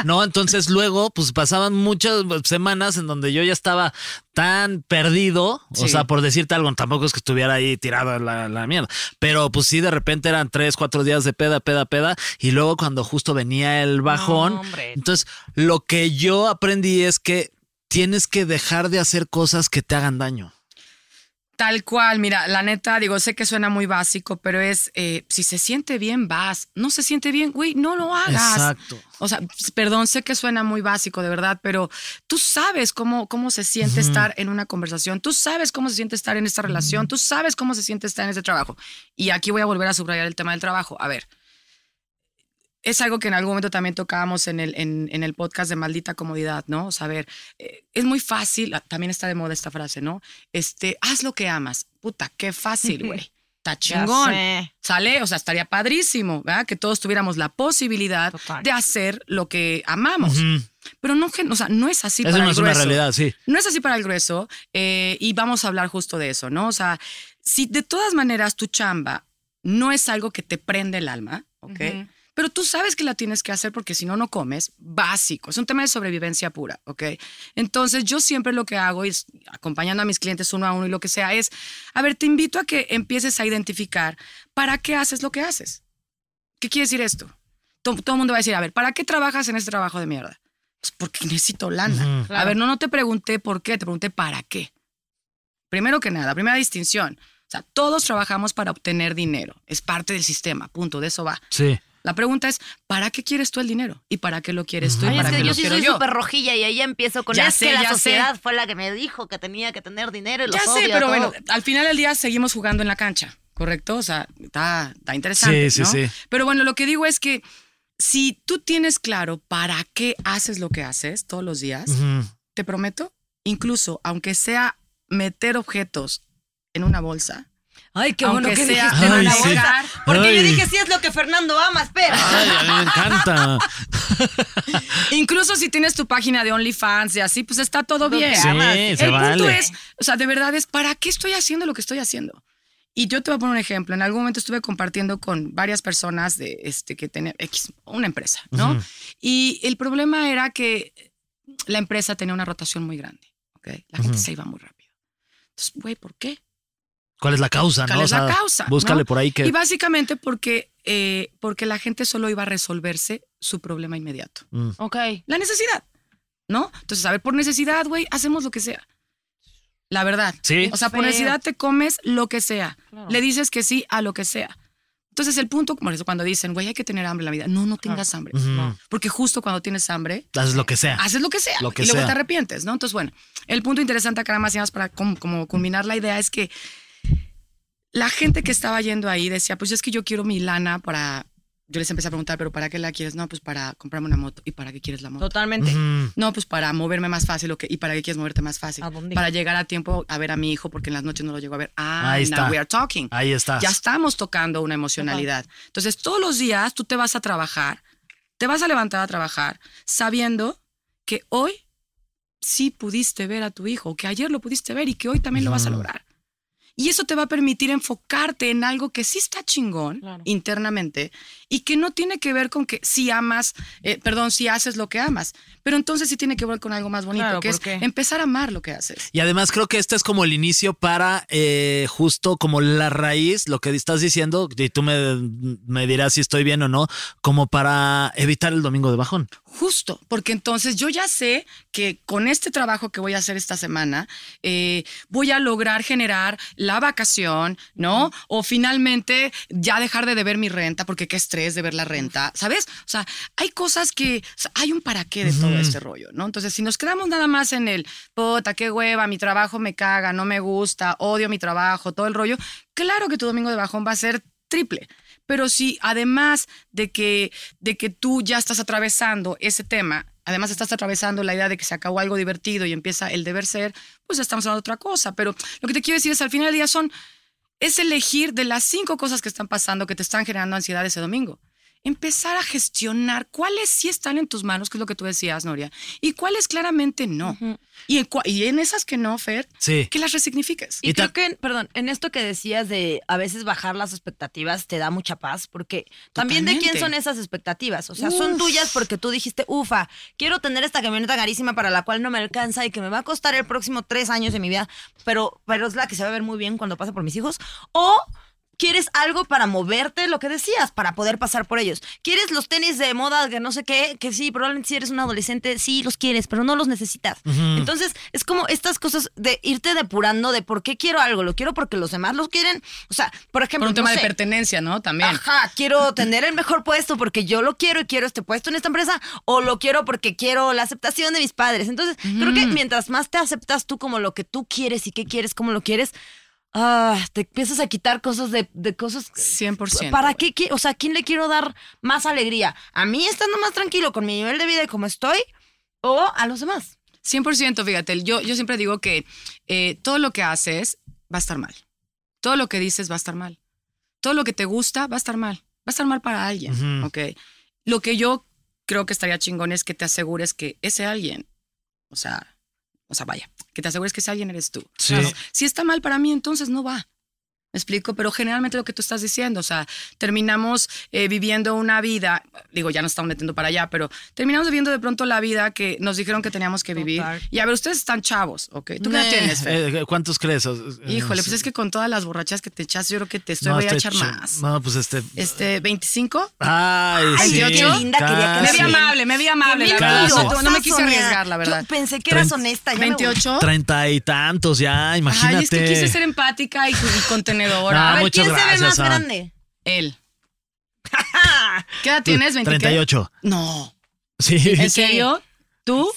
No, entonces luego, pues pasaban muchas semanas en donde yo ya estaba tan perdido, o sea, por decirte algo, tampoco es que estuviera ahí tirado en la, la mierda, pero pues sí, de repente eran tres, cuatro días de peda, peda, peda, y luego cuando justo venía el bajón, No, entonces lo que yo aprendí es que tienes que dejar de hacer cosas que te hagan daño. Tal cual, mira, la neta, digo, sé que suena muy básico, pero es, eh, si se siente bien, vas. No se siente bien, güey, no lo hagas. Exacto. O sea, perdón, sé que suena muy básico, de verdad, pero tú sabes cómo, cómo se siente estar en una conversación, tú sabes cómo se siente estar en esta relación, tú sabes cómo se siente estar en este trabajo. Y aquí voy a volver a subrayar el tema del trabajo. A ver, es algo que en algún momento también tocábamos en el, en, en el podcast de Maldita Comodidad, ¿no? O sea, a ver, eh, es muy fácil, ah, también está de moda esta frase, ¿no? Este, haz lo que amas. Puta, qué fácil, güey. Está chingón. sé. Sale, o sea, estaría padrísimo, ¿verdad? Que todos tuviéramos la posibilidad Total. de hacer lo que amamos. Pero no, o sea, no es así Eso para no el es una grueso. realidad, sí. No es así para el grueso eh, y vamos a hablar justo de eso, ¿no? O sea, si de todas maneras tu chamba no es algo que te prende el alma, ¿ok? Pero tú sabes que la tienes que hacer porque si no, no comes, básico. Es un tema de sobrevivencia pura, ¿ok? Entonces yo siempre lo que hago es, acompañando a mis clientes uno a uno y lo que sea, es, a ver, te invito a que empieces a identificar para qué haces lo que haces. ¿Qué quiere decir esto? Todo, todo el mundo va a decir, a ver, ¿para qué trabajas en este trabajo de mierda? Pues porque necesito lana. A ver, no, no te pregunté por qué, te pregunté para qué. Primero que nada, primera distinción. O sea, todos trabajamos para obtener dinero. Es parte del sistema, punto, de eso va. Sí. La pregunta es, ¿para qué quieres tú el dinero? ¿Y para qué lo quieres tú? ¿Y Ay, para es qué que yo lo sí quiero soy súper rojilla y ahí empiezo con Ya es sé, que la ya sé. sociedad fue la que me dijo que tenía que tener dinero y lo Ya sé, obvia, pero todo. bueno, al final del día seguimos jugando en la cancha, ¿correcto? O sea, está, está interesante. Sí, sí, ¿no? sí. Pero bueno, lo que digo es que si tú tienes claro para qué haces lo que haces todos los días, te prometo, incluso aunque sea meter objetos en una bolsa, Ay, qué aunque bueno que sea dijiste Ay, sí. bolsa. Porque Ay. yo dije, sí es lo que Fernando ama, espera. Ay, a mí me encanta. incluso si tienes tu página de OnlyFans y así, pues está todo bien. Sí, se El punto vale. es, o sea, de verdad es, ¿para qué estoy haciendo lo que estoy haciendo? Y yo te voy a poner un ejemplo. En algún momento estuve compartiendo con varias personas de este que tenía X, una empresa, ¿no? Y el problema era que la empresa tenía una rotación muy grande, ¿ok? La gente se iba muy rápido. Entonces, güey, ¿por qué? ¿Cuál es la causa? ¿Cuál no? es la causa, Búscale no? por ahí que. Y básicamente porque, eh, porque la gente solo iba a resolverse su problema inmediato. Mm. Ok. La necesidad, ¿no? Entonces, a ver, por necesidad, güey, hacemos lo que sea. La verdad. Sí. O sea, por necesidad te comes lo que sea. Claro. Le dices que sí a lo que sea. Entonces, el punto, por eso cuando dicen, güey, hay que tener hambre en la vida. No, no tengas hambre. Porque justo cuando tienes hambre, Haces lo que sea. haces lo que sea. Lo que y luego sea. te arrepientes, ¿no? Entonces, bueno, el punto interesante acá, nada más y más para como, como culminar la idea, es que la gente que estaba yendo ahí decía, pues es que yo quiero mi lana para... Yo les empecé a preguntar, ¿pero para qué la quieres? No, pues para comprarme una moto. ¿Y para qué quieres la moto? Totalmente. No, pues para moverme más fácil. ¿o qué? ¿Y para qué quieres moverte más fácil? ¿A dónde? Para llegar a tiempo a ver a mi hijo, porque en las noches no lo llego a ver. Ah, Ahí now está. we are talking. Ahí estás. Ya estamos tocando una emocionalidad. Entonces, todos los días tú te vas a trabajar, te vas a levantar a trabajar sabiendo que hoy sí pudiste ver a tu hijo, que ayer lo pudiste ver y que hoy también lo vas a lograr. Y eso te va a permitir enfocarte en algo que sí está chingón Claro. internamente y que no tiene que ver con que si amas, eh, perdón, si haces lo que amas, pero entonces sí tiene que ver con algo más bonito, Claro, que es empezar a amar lo que haces. Y además creo que este es como el inicio para eh, justo como la raíz, lo que estás diciendo, y tú me, me dirás si estoy bien o no, como para evitar el domingo de bajón. Justo, porque entonces yo ya sé que con este trabajo que voy a hacer esta semana, eh, voy a lograr generar la vacación, ¿no? O finalmente ya dejar de deber mi renta, porque qué estrés de ver la renta, ¿sabes? O sea, hay cosas que, o sea, hay un para qué de todo este rollo, ¿no? Entonces, si nos quedamos nada más en el, puta, qué hueva, mi trabajo me caga, no me gusta, odio mi trabajo, todo el rollo, claro que tu domingo de bajón va a ser triple. Pero si además de que, de que tú ya estás atravesando ese tema, además estás atravesando la idea de que se acabó algo divertido y empieza el deber ser, pues estamos hablando de otra cosa. Pero lo que te quiero decir es, al final del día son, es elegir de las cinco cosas que están pasando que te están generando ansiedad ese domingo. Empezar a gestionar cuáles sí están en tus manos, que es lo que tú decías, Noria, y cuáles claramente no. y, en y en esas que no, Fer, Sí. que las resignifiques. Y, creo que, perdón, en esto que decías de a veces bajar las expectativas te da mucha paz, porque también de quién son esas expectativas. O sea, son tuyas porque tú dijiste, ufa, quiero tener esta camioneta carísima para la cual no me alcanza y que me va a costar el próximo tres años de mi vida, pero, pero es la que se va a ver muy bien cuando pase por mis hijos. O quieres algo para moverte, lo que decías, para poder pasar por ellos. ¿Quieres los tenis de moda que no sé qué? Que sí, probablemente si eres un adolescente, sí los quieres, pero no los necesitas. Entonces, es como estas cosas de irte depurando de por qué quiero algo. Lo quiero porque los demás los quieren. O sea, por ejemplo, Por un tema no de pertenencia, ¿no? También. Ajá, quiero tener el mejor puesto porque yo lo quiero y quiero este puesto en esta empresa, o lo quiero porque quiero la aceptación de mis padres. Entonces, creo que mientras más te aceptas tú como lo que tú quieres y qué quieres, como lo quieres, ah, te empiezas a quitar cosas de, de cosas. 100%. ¿Para qué? qui- O sea, ¿a quién le quiero dar más alegría? ¿A mí estando más tranquilo con mi nivel de vida y como estoy? ¿O a los demás? 100%, fíjate, yo, yo siempre digo que eh, todo lo que haces va a estar mal. Todo lo que dices va a estar mal. Todo lo que te gusta va a estar mal. Va a estar mal para alguien, Ujú. ¿ok? Lo que yo creo que estaría chingón es que te asegures que ese alguien, o sea, o sea, vaya, que te asegures que ese alguien eres tú. Sí. Claro, Si está mal para mí, entonces no va. ¿Me explico? Pero generalmente lo que tú estás diciendo, o sea, terminamos eh, viviendo una vida, digo, ya nos estamos metiendo para allá, pero terminamos viviendo de pronto la vida que nos dijeron que teníamos que vivir. Total. Y a ver, ustedes están chavos, ¿ok? ¿Tú qué tienes, Fer? Eh, ¿Cuántos crees? Eh, Híjole, pues es que con todas las borrachas que te echas, yo creo que te estoy, No, voy a echar ch- más. No, pues este. Este, 25. Ay, Ay, sí. qué linda, quería que Me casi. vi amable, me vi amable, la verdad. Casi. No, no me quise arriesgar, la verdad. Yo pensé que eras honesta. ya me voy. 28. Treinta y tantos ya, imagínate. Ay, es que quise ser empática y, y No, A ver, muchas ¿quién se ve gracias, más grande? Él. ¿Qué edad tienes? ¿20 qué? 38. No. Sí. ¿En serio? ¿Tú?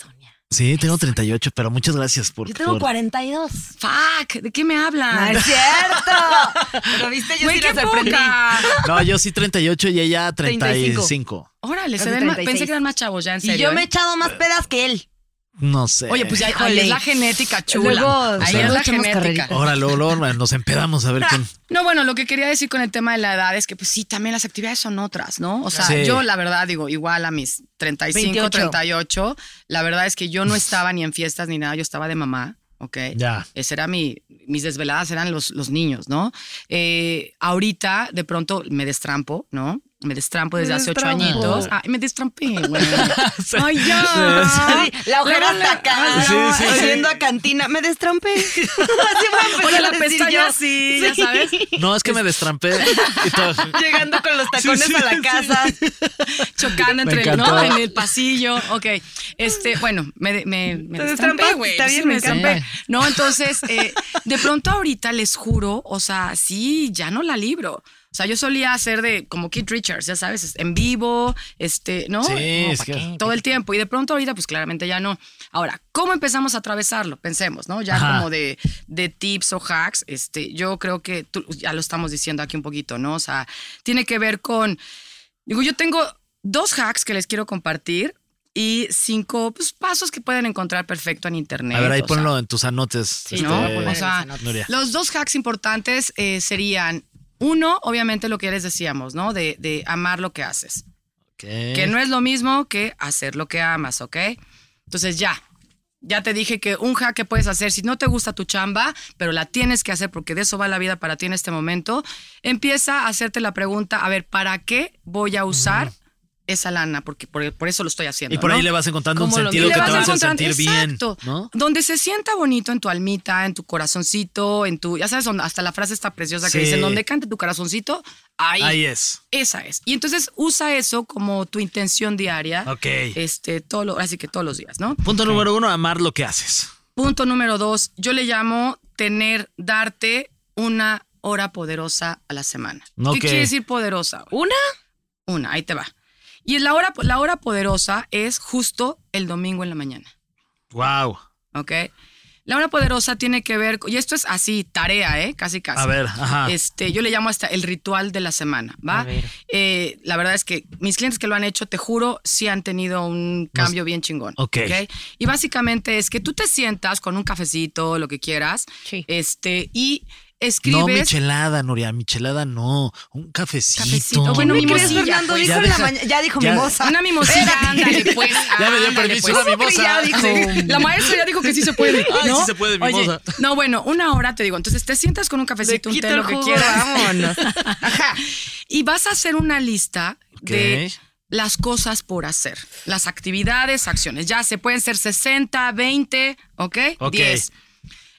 Sí, tengo 38, pero muchas gracias por. Yo tengo por- 42. Fuck, ¿de qué me No hablan? es cierto. Pero viste, yo Güey, sí qué poca. No, yo sí 38 y ella 35. 35. Órale, se ven más- 36. pensé que eran más chavos ya, en Y serio. yo me he ¿eh? echado más pedas que él. No sé. Oye, pues ya ahí Híjole. es la genética chula. Luego, ahí es la genética. Ahora luego, luego nos empedamos a ver quién. No, bueno, lo que quería decir con el tema de la edad es que, pues sí, también las actividades son otras, ¿no? O sea, Sí. yo la verdad digo, igual a mis 35, 28. 38, la verdad es que yo no estaba ni en fiestas ni nada, yo estaba de mamá, ¿ok? Ya. Ese era mi, mis desveladas eran los, los niños, ¿no? Eh, ahorita, de pronto, me destrampo, ¿no? Me destrampo desde Me hace ocho añitos. Ay, me destrampé, güey. Ay, ya. La ojera hasta acá. Sí, sí, a cantina. Me destrampé. Así voy a Oye, a la decir pestaña yo. así, ya sabes. No, es que me destrampé. y todo. Llegando con los tacones Sí, sí, a la sí. casa. chocando entre el, ¿no? en el pasillo. Ok. Este, bueno, me, me, me Te destrampé, güey. está bien, Sí, me destrampé. No, entonces, eh, de pronto ahorita les juro, o sea, sí, ya no la libro. O sea, yo solía hacer de como Kid Richards, ya sabes, en vivo, este, ¿no? Sí, No, es ¿pa' que- todo el tiempo. Y de pronto ahorita, pues claramente ya no. Ahora, ¿cómo empezamos a atravesarlo? Pensemos, ¿no? Ya Ajá. como de, de tips o hacks, este, yo creo que tú, ya lo estamos diciendo aquí un poquito, ¿no? O sea, tiene que ver con Digo, yo tengo dos hacks que les quiero compartir y cinco pues, pasos que pueden encontrar perfecto en internet. A ver, ahí sea, ponlo en tus anotes. Sí, este, ¿no? O sea, los dos hacks importantes eh, serían, uno, obviamente lo que les decíamos, ¿no? De, de amar lo que haces. Ok. Que no es lo mismo que hacer lo que amas, ¿ok? Entonces ya, ya te dije que un hack que puedes hacer, si no te gusta tu chamba, pero la tienes que hacer porque de eso va la vida para ti en este momento, empieza a hacerte la pregunta, a ver, ¿para qué voy a usar esa lana, porque por, por eso lo estoy haciendo. Y por ¿no? ahí le vas encontrando un ¿Cómo lo sentido que te vas va a sentir bien. Donde se sienta bonito en tu almita, en tu corazoncito, en tu, ya sabes, hasta la frase está preciosa que Sí. dice, donde cante tu corazoncito, ahí. Ahí es. Esa es. Y entonces usa eso como tu intención diaria. Ok. Este, todo lo, así que todos los días, ¿no? Punto número uno, amar lo que haces. Punto número dos, yo le llamo tener, darte una hora poderosa a la semana. Ok. ¿Qué quiere decir poderosa? ¿Una? Una, ahí te va. Y la hora, la hora poderosa es justo el domingo en la mañana. Wow. ¿ok? La hora poderosa tiene que ver, y esto es así, tarea, ¿eh? Casi, casi. A ver, ajá. Este, yo le llamo hasta el ritual de la semana, ¿va? Eh, la verdad es que mis clientes que lo han hecho, te juro, sí han tenido un cambio bien chingón. Ok. Y básicamente es que tú te sientas con un cafecito, lo que quieras, Sí. este, y No escribes. michelada, Nuria, michelada no. Un cafecito. Cafecito, bueno, ¿Qué crees, mimosilla, Fernando? pues. Dijo Ya la deja- mañana, ya dijo ya- mimosa. Una mimosilla, ándale, pues. Ya me dio permiso pues. una mimosa. Ya dijo. Sí. La maestra ya dijo que sí se puede. Ay, ¿no? sí se puede, Oye, mimosa. no, bueno, una hora te digo. Entonces te sientas con un cafecito, un té, lo que quieras. vámonos. Ajá. Y vas a hacer una lista de Ok. las cosas por hacer. Las actividades, acciones. Ya se pueden ser 60, 20, ¿ok? Ok. 10.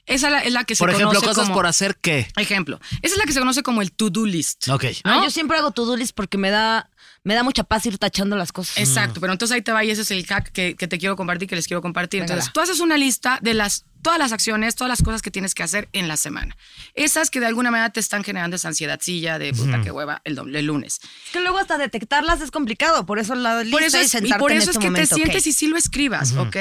Esa es la, es la que se Por ejemplo, conoce cosas como... por hacer qué. Ejemplo. Esa es la que se conoce como el to-do list. Ok. Ah, ¿no? yo siempre hago to-do list porque me da, me da mucha paz ir tachando las cosas. Exacto, pero entonces ahí te va y ese es el hack que, que te quiero compartir, que les quiero compartir. Venga, Entonces, tú haces una lista de las todas las acciones, todas las cosas que tienes que hacer en la semana. Esas que de alguna manera te están generando esa ansiedadcilla de puta que hueva el, el lunes. Es que luego hasta detectarlas es complicado, por eso la lista Por eso y es, y sentarte por en eso este es que momento, te sientes y sí lo escribas, ¿ok?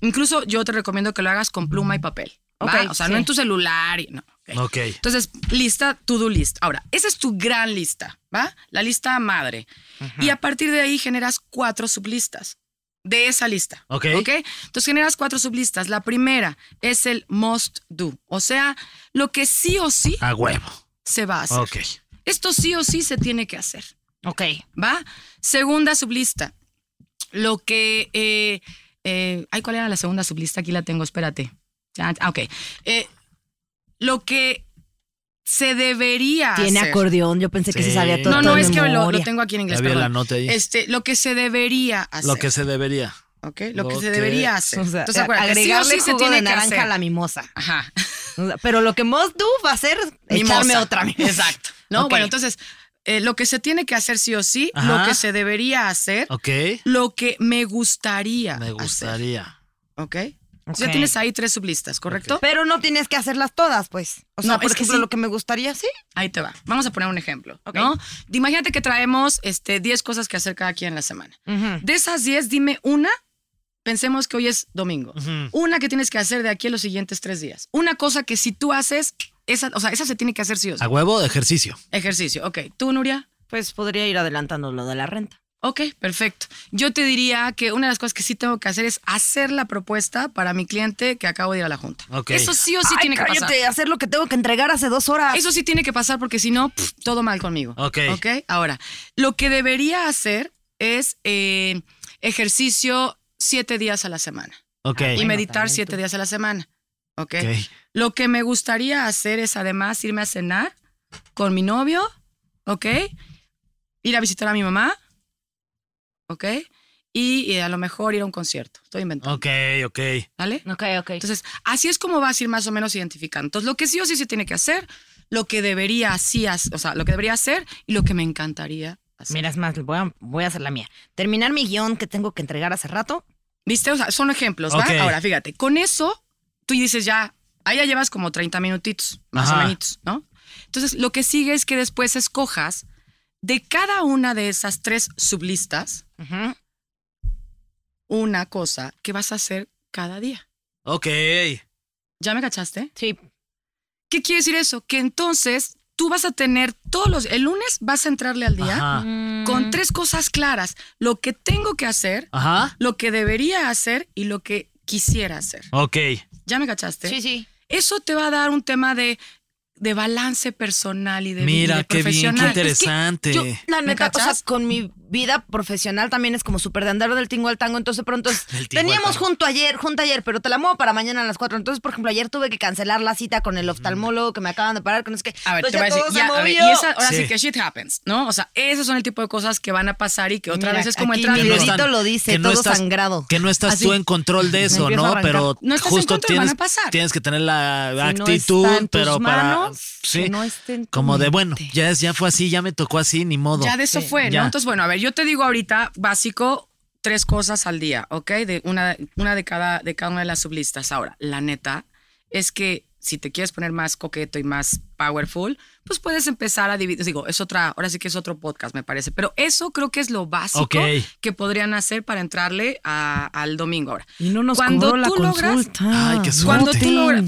Incluso yo te recomiendo que lo hagas con pluma y papel. O sea, sí. no en tu celular. Y, no, ok. Ok. Entonces, lista, to-do list. Ahora, esa es tu gran lista, ¿va? La lista madre. Y a partir de ahí generas cuatro sublistas de esa lista. Ok. ¿Ok? Entonces generas cuatro sublistas. La primera es el must do. O sea, lo que sí o sí A huevo. se va a hacer. Ok. Esto sí o sí se tiene que hacer. Ok. ¿Va? Segunda sublista. Lo que. Eh, eh, ay, ¿cuál era la segunda sublista? Aquí la tengo, espérate. Ya, ah, ok. Eh, lo que se debería Tiene hacer. acordeón, yo pensé que Sí. se sabía todo. No, todo no, de es que lo, tengo aquí en inglés. Ya vi perdón. anote ahí. Este, lo que se debería hacer. Lo que se debería. ¿ok? Lo, que lo se que- debería hacer. O sea, Entonces, acuérdate, sí o agregarle sí se jugo tiene de que naranja hacer. a la mimosa. Ajá. O sea, Pero lo que must do va a ser echarme Mimosa. otra mimosa. Exacto. ¿no? Ok. Bueno, entonces, eh, lo que se tiene que hacer sí o sí, Ajá. lo que se debería hacer, Ok. lo que me gustaría Me hacer. gustaría. ¿Ok? Ya tienes ahí tres sublistas, ¿correcto? Pero no tienes que hacerlas todas, pues. O sea, No, por es que ejemplo, sí. lo que me gustaría, sí. Ahí te va. Vamos a poner un ejemplo, ¿no? Imagínate que traemos este, 10 cosas que hacer cada quien en la semana. De esas 10, dime una. Pensemos que hoy es domingo. Una que tienes que hacer de aquí a los siguientes tres días. Una cosa que si tú haces, esa, o sea, esa se tiene que hacer sí o sí. A huevo de ejercicio. Ejercicio. Ok. ¿Tú, Nuria? Pues podría ir adelantando lo de la renta. Ok, perfecto. Yo te diría que una de las cosas que sí tengo que hacer es hacer la propuesta para mi cliente que acabo de ir a la junta. Ok. Eso sí o sí Ay, tiene que pasar. cállate, hacer lo que tengo que entregar hace dos horas. Eso sí tiene que pasar porque si no, todo mal conmigo. Ok. Ok. Ahora, lo que debería hacer es eh, ejercicio siete días a la semana Ok. y meditar siete días a la semana. ok. Ok. Lo que me gustaría hacer es además irme a cenar con mi novio. Ok. Ir a visitar a mi mamá. Ok. Y, a lo mejor ir a un concierto. Estoy inventando. Ok, ok. ¿Vale? Ok, ok. Entonces, así es como vas a ir más o menos identificando. Entonces, lo que sí o sí se tiene que hacer, lo que debería así, o sea, lo que debería hacer y lo que me encantaría hacer. Mira, es más, voy a, voy a hacer la mía. Terminar mi guion que tengo que entregar hace rato. ¿Viste? O sea, son ejemplos, ¿va? Ok. Ahora, fíjate, con eso tú dices ya, ahí ya llevas como 30 minutitos, más Ajá. o menos, ¿no? Entonces, lo que sigue es que después escojas de cada una de esas tres sublistas una cosa que vas a hacer cada día. Ok. ¿Ya me cachaste? Sí. ¿Qué quiere decir eso? Que entonces tú vas a tener todos los... El lunes vas a entrarle al día Ajá. con tres cosas claras. Lo que tengo que hacer, Ajá. lo que debería hacer y lo que quisiera hacer. Ok. ¿Ya me cachaste? Sí, sí. Eso te va a dar un tema de de balance personal y de Mira, vida qué bien, qué profesional. interesante. Yo, la ¿Me neta, o sea, con mi vida profesional también es como súper de andar del tingo al tango. Entonces, pronto es- Del tingo al teníamos junto ayer, junto ayer, pero te la muevo para mañana a las 4. Entonces, por ejemplo, ayer tuve que cancelar la cita con el oftalmólogo que me acaban de parar, que no es que. A ver, pues te voy a decir, se ya, a ver, movió. y esa, ahora sí. Sí. que shit happens, ¿no? O sea, esos son el tipo de cosas que van a pasar y que otra Mira, vez es como entrar mi en dedito los- dedito lo dice, todo sangrado. Que no estás Así. tú en control de eso, ¿no? Pero No estás en justo control, tienes, van a pasar. tienes que tener la Si no actitud, en pero para. Sí. que no esté en tu como de, bueno, ya, es- ya fue así, ya me tocó así, ni modo. Ya de eso fue, Ya. ¿no? Entonces, bueno, a ver, yo te digo ahorita, básico, tres cosas al día, ¿ok? De una, una de, cada, de cada una de las sublistas. Ahora, la neta es que si te quieres poner más coqueto y más powerful, pues puedes empezar a dividir. Digo, es otra, ahora sí que es otro podcast, me parece. Pero eso creo que es lo básico Ok. que podrían hacer para entrarle a- al domingo ahora. Y no nos Cuando cobró la tú logras- consulta. Ay, qué Cuando tú logras.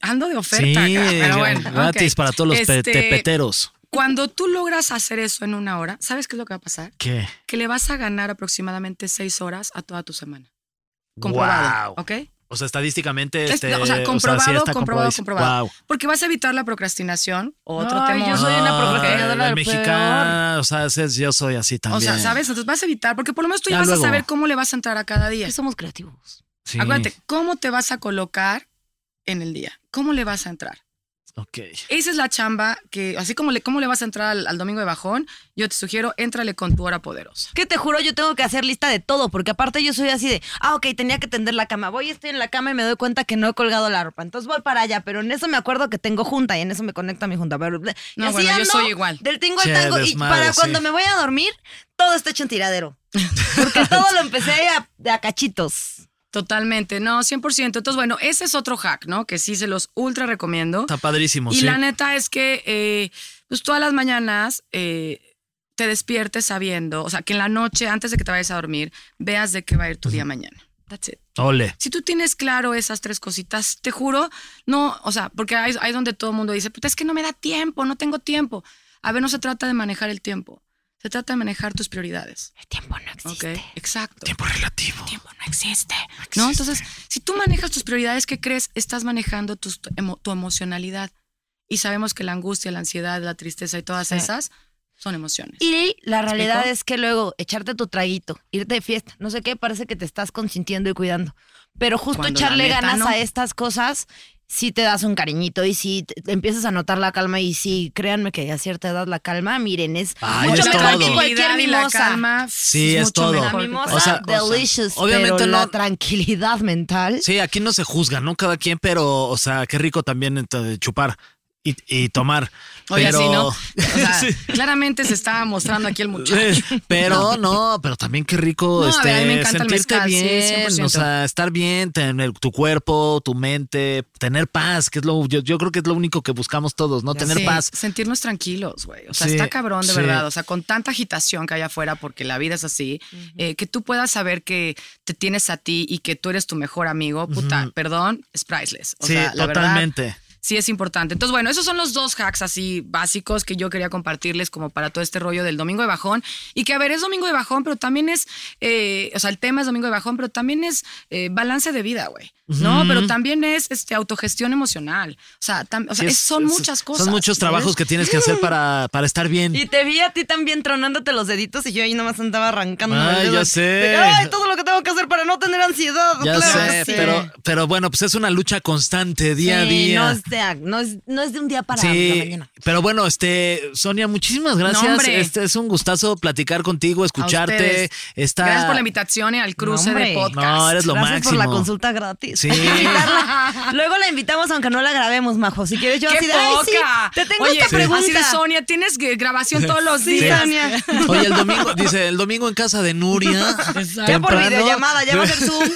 Ando de oferta Sí, acá, pero bueno. gratis para todos los pe- Este, tepeteros. Cuando tú logras hacer eso en una hora, ¿sabes qué es lo que va a pasar? ¿Qué? que le vas a ganar aproximadamente seis horas a toda tu semana. Comprobado, Guau. ¿ok? O sea, estadísticamente. Es- Este, o sea, comprobado, sí está comprobado, comprobado. Porque vas a evitar la procrastinación, otro Ay, tema. yo soy una procrastinadora mexicano, o sea, ese- yo soy así O también. sea, ¿sabes? Entonces vas a evitar, porque por lo menos tú ya, Ya vas luego. a saber cómo le vas a entrar a cada día. Que somos creativos. Sí. Acuérdate, ¿cómo te vas a colocar en el día? ¿Cómo le vas a entrar? Ok. Esa es la chamba que, así como le, cómo le vas a entrar al, al domingo de bajón, yo te sugiero, éntrale con tu hora poderosa. Que te juro, yo tengo que hacer lista de todo, porque aparte yo soy así de, ah, ok, tenía que tender la cama. Voy, estoy en la cama y me doy cuenta que no he colgado la ropa. Entonces voy para allá, pero en eso me acuerdo que tengo junta y en eso me conecta a mi junta. Pero, y No, así bueno, yo soy igual. Del tingo al tango. Y para sí. cuando me voy a dormir, todo está hecho en tiradero. Porque todo lo empecé a, a cachitos. Totalmente, no, 100%. Entonces, bueno, ese es otro hack, ¿no? Que sí se los ultra recomiendo. Está padrísimo, Y sí. la neta es que, eh, pues todas las mañanas eh, te despiertes sabiendo, o sea, que en la noche, antes de que te vayas a dormir, veas de qué va a ir tu día mañana. That's it. Ole. Si tú tienes claro esas tres cositas, te juro, no, o sea, porque hay, hay donde todo el mundo dice, puta, es que no me da tiempo, no tengo tiempo. A ver, no se trata de manejar el tiempo, se trata de manejar tus prioridades. El tiempo no ¿Ok? existe. Exacto. Tiempo relativo. tiempo no existe. ¿No? Entonces, si tú manejas tus prioridades, ¿qué crees? Estás manejando tu, emo- tu emocionalidad. Y sabemos que la angustia, la ansiedad, la tristeza y todas Sí. esas son emociones. Y la realidad explico? es que luego echarte tu traguito, irte de fiesta, no sé qué, parece que te estás consintiendo y cuidando. Pero justo Cuando echarle neta ganas no. a estas cosas, sí te das un cariñito y sí te- empiezas a notar la calma. Y sí, créanme que a cierta edad la calma, miren, es Ay, mucho es mejor todo. que cualquier la mimosa. calma Sí, es mucho todo. mejor La mimosa, O sea, delicious, obviamente pero no- la tranquilidad mental. Sí, aquí no se juzga, ¿no? Cada quien, pero, o sea, qué rico también eh, chupar y, y tomar. Oye, pero, así, ¿no? O sea, Sí. claramente se estaba mostrando aquí el muchacho. Pero no, pero también qué rico No, este, a mí me encanta el sentirte mezcal, bien, 100%. o sea, estar bien, tener tu cuerpo, tu mente, tener paz, que es lo yo, yo creo que es lo único que buscamos todos, ¿no? Tener Sí, paz. Sentirnos tranquilos, güey. O sea, Sí, está cabrón de sí. verdad. O sea, con tanta agitación que hay afuera, porque la vida es así, eh, que tú puedas saber que te tienes a ti y que tú eres tu mejor amigo, puta, perdón, es priceless. O sí, sea, la verdad, totalmente. Sí es importante. Entonces, bueno, esos son los dos hacks así básicos que yo quería compartirles como para todo este rollo del domingo de bajón. Y que, a ver, es domingo de bajón, pero también es, eh, o sea, el tema es domingo de bajón, pero también es eh, balance de vida, güey. ¿No? Pero también es este, autogestión emocional. O sea, tam- o sea, Sí, es- son es- muchas cosas. Son muchos ¿sabes? trabajos que tienes que hacer para, para estar bien. Y te vi a ti también tronándote los deditos y yo ahí nomás andaba arrancando. Ay, ya sé. Ay, todo lo que tengo que hacer para no tener ansiedad. Ya claro sé, sí. pero, pero bueno, pues es una lucha constante, día a día. No es, de, no, es, no es de un día para la Sí, mañana. pero bueno, este, Sonia, muchísimas gracias. No, este es un gustazo platicar contigo, A escucharte. Esta... Gracias por la invitación y al cruce No, de podcast. No, eres lo Gracias por la máximo. consulta gratis. Sí. Luego la invitamos aunque no la grabemos, Majo. Si quieres yo ¡Qué así de, ay, sí, poca! te tengo Oye, esta pregunta. así de Sonia, tienes que- grabación todos los Sí, días. Sonia. Oye, el domingo, dice, el domingo en casa de Nuria. Ya por temprano. videollamada, ya va a ser Zoom.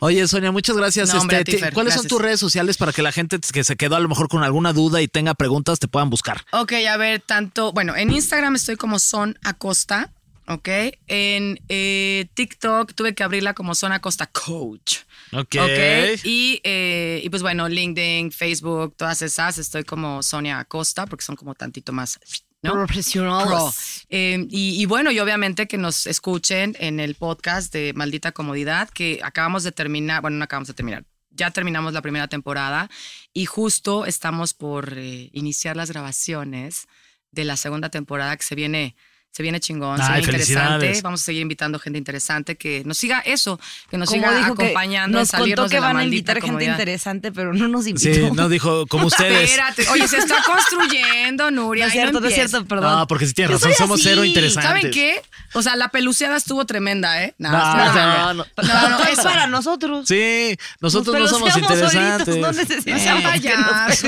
Oye, Sonia, muchas gracias. No, hombre, Este, a ti, ti- Fer, ¿Cuáles son gracias. tus redes sociales para que la gente que se quedó a lo mejor con alguna duda y tenga preguntas te puedan buscar? Ok, a ver, tanto, bueno, en Instagram estoy como Son Acosta, ok. En eh, TikTok tuve que abrirla como Son Acosta Coach. Ok. Ok. Y, eh, y pues bueno, LinkedIn, Facebook, todas esas, estoy como Sonia Acosta, porque son como tantito más. ¿no? Profesionales. Pro. Eh, y, y bueno, y obviamente que nos escuchen en el podcast de Maldita Comodidad, que acabamos de terminar, bueno, no acabamos de terminar. ya terminamos la primera temporada y justo estamos por eh, iniciar las grabaciones de la segunda temporada que se viene se viene chingón, se Ay, viene interesante. Vamos a seguir invitando gente interesante que nos siga eso, que nos Como siga dijo que acompañando, nos salirnos contó que de van a invitar gente comodidad. interesante, pero no nos invitó. Sí, no dijo como ustedes. Espérate, oye, se está construyendo, Nuria. No es cierto, no es cierto, perdón. No, porque si tienes Yo razón, somos así. cero interesantes. ¿Saben qué? O sea, la peluceada estuvo tremenda, ¿eh? No, no, no. no, no, es para nosotros. Sí, nosotros no somos interesantes. solitos, no necesitamos sean payasos.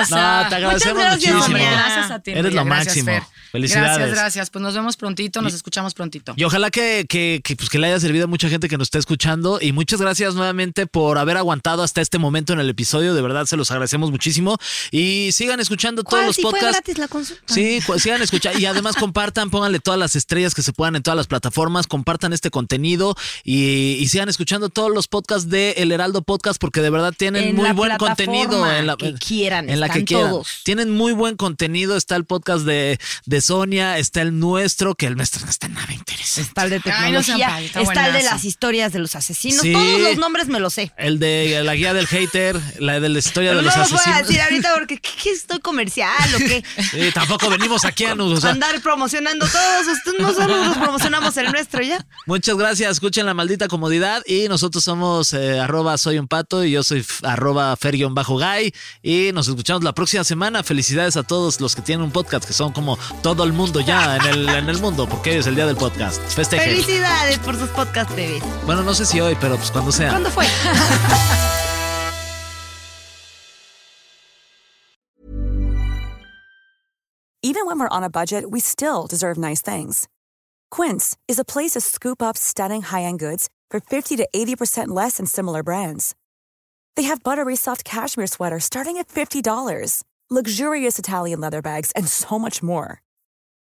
O sea, no, te agradecemos gracias, muchísimo. gracias a ti. Eres lo gracias, máximo. Felicidades. Gracias, gracias. Pues nos vemos prontito, nos escuchamos prontito. Y ojalá que, que, que, pues, que le haya servido a mucha gente que nos está escuchando. Y muchas gracias nuevamente por haber aguantado hasta este momento en el episodio. De verdad, se los agradecemos muchísimo. Y sigan escuchando todos ¿Cuál? los Si fue podcasts. gratis la consulta. Sí, sigan escuchando. Y además compartan, pónganle todas las estrellas que se puedan en todas las plataformas, compartan este contenido y, y sigan escuchando todos los podcasts de El Heraldo Podcast porque de verdad tienen En muy la buen contenido. En la que quieran, En la que quieran. todos. Tienen muy buen contenido. Está el podcast de, de Sonia, está el nuestro, que el nuestro no está nada interesante. Está el de Ay, no tecnología, está está el de las historias de los asesinos. Sí. Todos los nombres me los sé. El de la guía del hater, la de la historia Pero de no los los voy a asesinos. decir ahorita porque ¿qué, qué estoy comercial o qué? Sí, tampoco venimos aquí a nos- o sea, Andar promocionando todos. Ustedes nosotros nos promocionamos el nuestro ya. Muchas gracias, escuchen la maldita comodidad y nosotros somos eh, arroba soy un pato y yo soy arroba fer-guy y nos escuchamos la próxima semana. Felicidades a todos los que tienen un podcast, que son como todo el mundo ya en el, en el mundo, porque hoy es el día del podcast. Festejen. Felicidades por sus podcast bebés. Bueno, no sé si hoy, pero pues cuando sea. ¿Cuándo fue? Even when we're on a budget, we still deserve nice things. Quince is a place to scoop up stunning high-end goods for 50 to 80% less than similar brands. They have buttery soft cashmere sweaters starting at $50, luxurious Italian leather bags, and so much more.